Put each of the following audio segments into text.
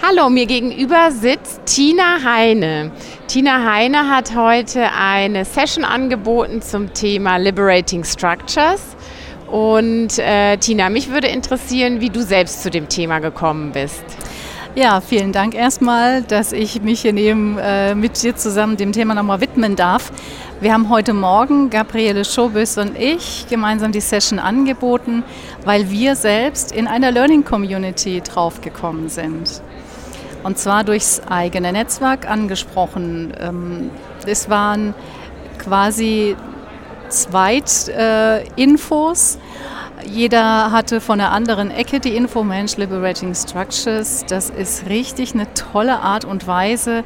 Hallo, mir gegenüber sitzt Tina Heine. Tina Heine hat heute eine Session angeboten zum Thema Liberating Structures. Und äh, Tina, mich würde interessieren, wie du selbst zu dem Thema gekommen bist. Ja, vielen Dank erstmal, dass ich mich hier neben, äh, mit dir zusammen dem Thema nochmal widmen darf. Wir haben heute Morgen, Gabriele Schobüs und ich, gemeinsam die Session angeboten, weil wir selbst in einer Learning Community draufgekommen sind. Und zwar durchs eigene Netzwerk angesprochen. Ähm, es waren quasi Zweitinfos. Äh, jeder hatte von der anderen Ecke die Info, Mensch, Liberating Structures, das ist richtig eine tolle Art und Weise,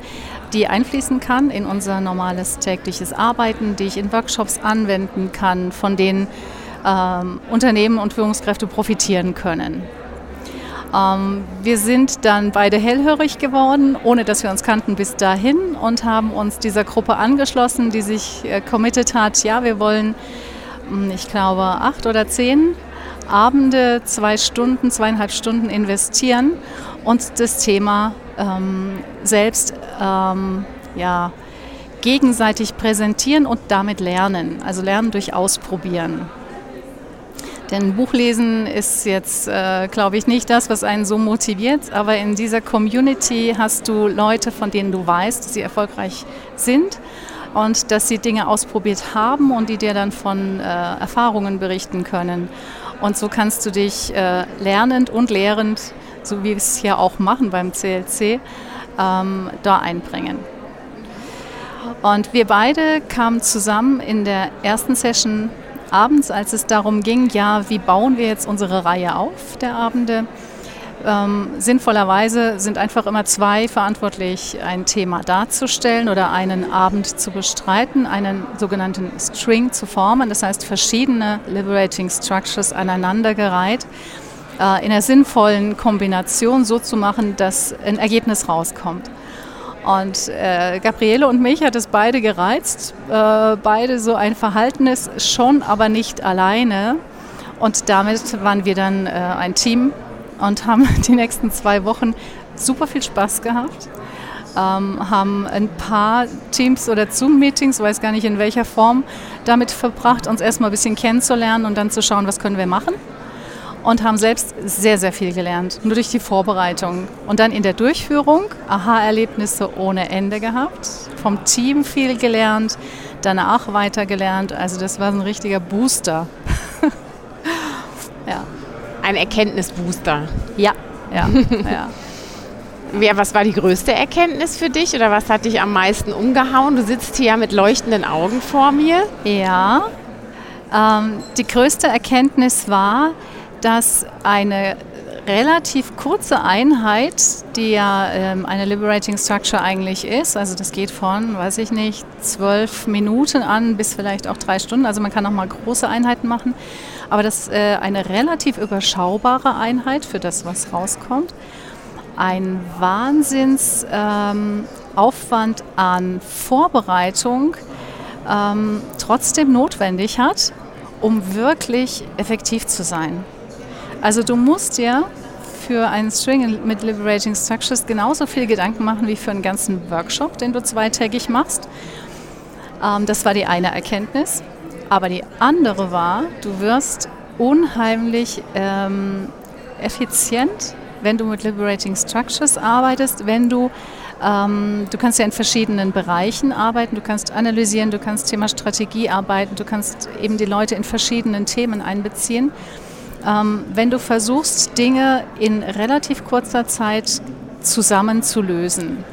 die einfließen kann in unser normales tägliches Arbeiten, die ich in Workshops anwenden kann, von denen ähm, Unternehmen und Führungskräfte profitieren können. Ähm, wir sind dann beide hellhörig geworden, ohne dass wir uns kannten bis dahin und haben uns dieser Gruppe angeschlossen, die sich äh, committed hat, ja, wir wollen, hm, ich glaube, acht oder zehn Abende, zwei Stunden, zweieinhalb Stunden investieren und das Thema ähm, selbst ähm, ja, gegenseitig präsentieren und damit lernen. Also lernen durch Ausprobieren. Denn Buchlesen ist jetzt, äh, glaube ich, nicht das, was einen so motiviert, aber in dieser Community hast du Leute, von denen du weißt, dass sie erfolgreich sind und dass sie Dinge ausprobiert haben und die dir dann von äh, Erfahrungen berichten können. Und so kannst du dich äh, lernend und lehrend, so wie wir es hier auch machen beim CLC, ähm, da einbringen. Und wir beide kamen zusammen in der ersten Session abends, als es darum ging, ja, wie bauen wir jetzt unsere Reihe auf der Abende. Ähm, sinnvollerweise sind einfach immer zwei verantwortlich, ein Thema darzustellen oder einen Abend zu bestreiten, einen sogenannten String zu formen, das heißt verschiedene Liberating Structures aneinandergereiht äh, in einer sinnvollen Kombination so zu machen, dass ein Ergebnis rauskommt. Und äh, Gabriele und mich hat es beide gereizt, äh, beide so ein Verhaltenes, schon aber nicht alleine. Und damit waren wir dann äh, ein Team und haben die nächsten zwei Wochen super viel Spaß gehabt. Ähm, haben ein paar Teams oder Zoom-Meetings, weiß gar nicht in welcher Form, damit verbracht, uns erstmal ein bisschen kennenzulernen und dann zu schauen, was können wir machen und haben selbst sehr, sehr viel gelernt, nur durch die Vorbereitung. Und dann in der Durchführung Aha-Erlebnisse ohne Ende gehabt, vom Team viel gelernt, danach weiter gelernt. Also das war ein richtiger Booster. ja. Ein Erkenntnisbooster. Ja, ja, ja. Ja, was war die größte Erkenntnis für dich oder was hat dich am meisten umgehauen? Du sitzt hier mit leuchtenden Augen vor mir. Ja, ähm, die größte Erkenntnis war, dass eine relativ kurze Einheit, die ja ähm, eine Liberating Structure eigentlich ist, also das geht von, weiß ich nicht, zwölf Minuten an bis vielleicht auch drei Stunden, also man kann auch mal große Einheiten machen, aber das äh, eine relativ überschaubare Einheit für das, was rauskommt. Ein Wahnsinnsaufwand ähm, an Vorbereitung ähm, trotzdem notwendig hat, um wirklich effektiv zu sein. Also du musst dir für einen String mit Liberating Structures genauso viel Gedanken machen wie für einen ganzen Workshop, den du zweitägig machst. Ähm, das war die eine Erkenntnis. Aber die andere war, du wirst unheimlich ähm, effizient, wenn du mit Liberating Structures arbeitest, wenn du ähm, du kannst ja in verschiedenen Bereichen arbeiten, du kannst analysieren, du kannst Thema Strategie arbeiten, du kannst eben die Leute in verschiedenen Themen einbeziehen. Ähm, wenn du versuchst, Dinge in relativ kurzer Zeit zusammenzulösen.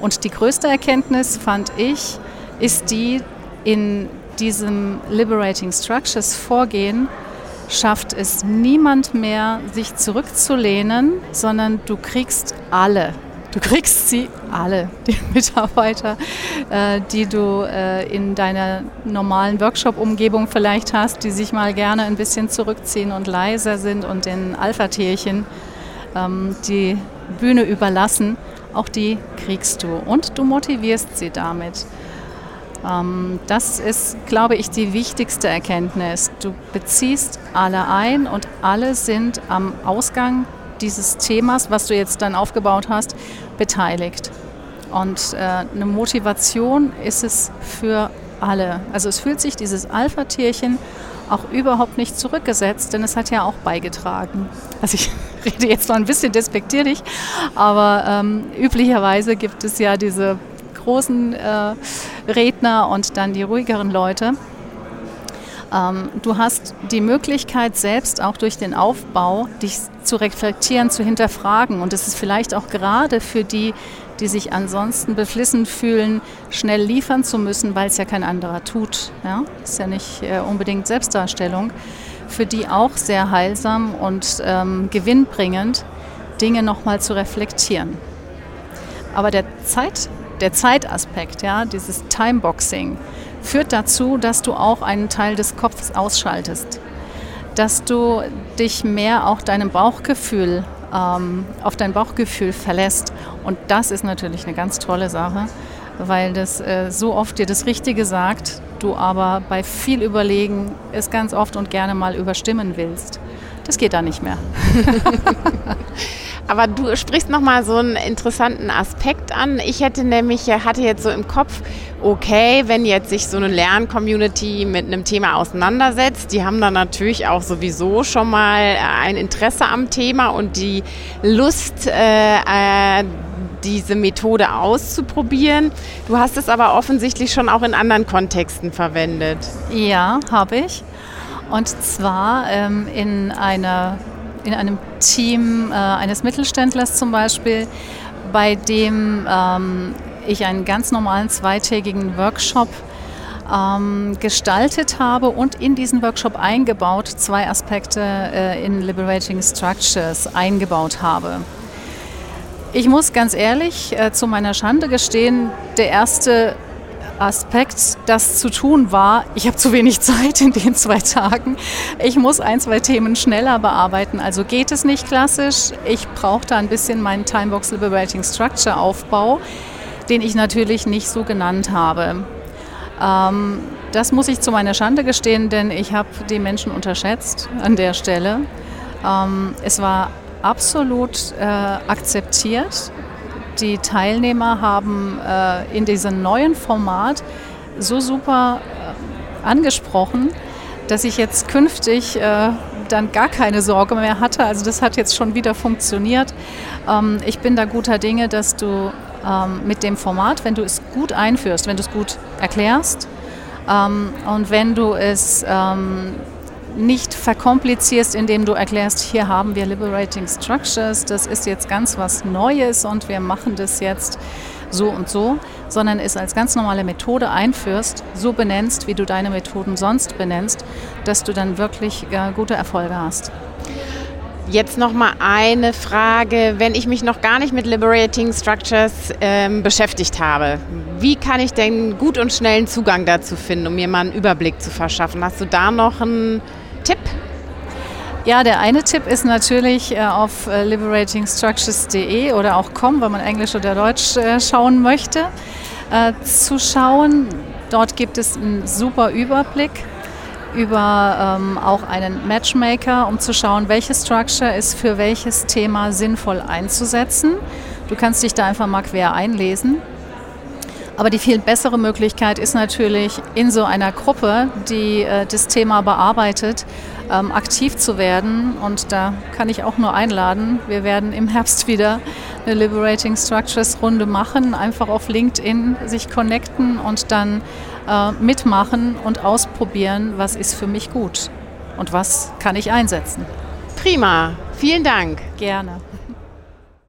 Und die größte Erkenntnis, fand ich, ist die, in diesem Liberating Structures Vorgehen schafft es niemand mehr, sich zurückzulehnen, sondern du kriegst alle Du kriegst sie alle, die Mitarbeiter, äh, die du äh, in deiner normalen Workshop-Umgebung vielleicht hast, die sich mal gerne ein bisschen zurückziehen und leiser sind und den Alpha-Tierchen ähm, die Bühne überlassen. Auch die kriegst du und du motivierst sie damit. Ähm, das ist, glaube ich, die wichtigste Erkenntnis. Du beziehst alle ein und alle sind am Ausgang dieses Themas, was du jetzt dann aufgebaut hast, beteiligt. Und äh, eine Motivation ist es für alle. Also es fühlt sich dieses Alpha-Tierchen auch überhaupt nicht zurückgesetzt, denn es hat ja auch beigetragen. Also ich rede jetzt noch ein bisschen despektierlich, aber ähm, üblicherweise gibt es ja diese großen äh, Redner und dann die ruhigeren Leute. Ähm, du hast die Möglichkeit selbst auch durch den Aufbau, dich zu reflektieren, zu hinterfragen. Und es ist vielleicht auch gerade für die, die sich ansonsten beflissen fühlen, schnell liefern zu müssen, weil es ja kein anderer tut. Ja? Ist ja nicht äh, unbedingt Selbstdarstellung. Für die auch sehr heilsam und ähm, gewinnbringend, Dinge nochmal zu reflektieren. Aber der, Zeit, der Zeitaspekt, ja, dieses Timeboxing, führt dazu, dass du auch einen Teil des Kopfes ausschaltest. Dass du dich mehr auch deinem Bauchgefühl, ähm, auf dein Bauchgefühl verlässt. Und das ist natürlich eine ganz tolle Sache, weil das äh, so oft dir das Richtige sagt, du aber bei viel Überlegen es ganz oft und gerne mal überstimmen willst. Das geht da nicht mehr. Aber du sprichst nochmal so einen interessanten Aspekt an. Ich hätte nämlich, äh, hatte jetzt so im Kopf, okay, wenn jetzt sich so eine Lern-Community mit einem Thema auseinandersetzt, die haben dann natürlich auch sowieso schon mal äh, ein Interesse am Thema und die Lust, äh, äh, diese Methode auszuprobieren. Du hast es aber offensichtlich schon auch in anderen Kontexten verwendet. Ja, habe ich. Und zwar ähm, in einer in einem Team äh, eines Mittelständlers zum Beispiel, bei dem ähm, ich einen ganz normalen zweitägigen Workshop ähm, gestaltet habe und in diesen Workshop eingebaut zwei Aspekte äh, in Liberating Structures eingebaut habe. Ich muss ganz ehrlich äh, zu meiner Schande gestehen, der erste Aspekt, das zu tun war, ich habe zu wenig Zeit in den zwei Tagen. Ich muss ein, zwei Themen schneller bearbeiten. Also geht es nicht klassisch. Ich brauche da ein bisschen meinen Timebox Liberating Structure Aufbau, den ich natürlich nicht so genannt habe. Ähm, das muss ich zu meiner Schande gestehen, denn ich habe die Menschen unterschätzt an der Stelle. Ähm, es war absolut äh, akzeptiert die Teilnehmer haben äh, in diesem neuen Format so super äh, angesprochen, dass ich jetzt künftig äh, dann gar keine Sorge mehr hatte. Also das hat jetzt schon wieder funktioniert. Ähm, ich bin da guter Dinge, dass du ähm, mit dem Format, wenn du es gut einführst, wenn du es gut erklärst ähm, und wenn du es ähm, nicht verkomplizierst, indem du erklärst, hier haben wir Liberating Structures, das ist jetzt ganz was Neues und wir machen das jetzt so und so, sondern es als ganz normale Methode einführst, so benennst, wie du deine Methoden sonst benennst, dass du dann wirklich äh, gute Erfolge hast. Jetzt noch mal eine Frage, wenn ich mich noch gar nicht mit Liberating Structures ähm, beschäftigt habe, wie kann ich denn gut und schnell einen Zugang dazu finden, um mir mal einen Überblick zu verschaffen? Hast du da noch einen? Ja, der eine Tipp ist natürlich äh, auf äh, liberatingstructures.de oder auch com, wenn man Englisch oder Deutsch äh, schauen möchte, zu schauen. Dort gibt es einen super Überblick über ähm, auch einen Matchmaker, um zu schauen, welche Structure ist für welches Thema sinnvoll einzusetzen. Du kannst dich da einfach mal quer einlesen. Aber die viel bessere Möglichkeit ist natürlich, in so einer Gruppe, die äh, das Thema bearbeitet, ähm, aktiv zu werden. Und da kann ich auch nur einladen. Wir werden im Herbst wieder eine Liberating Structures Runde machen. Einfach auf LinkedIn sich connecten und dann äh, mitmachen und ausprobieren, was ist für mich gut und was kann ich einsetzen. Prima. Vielen Dank. Gerne.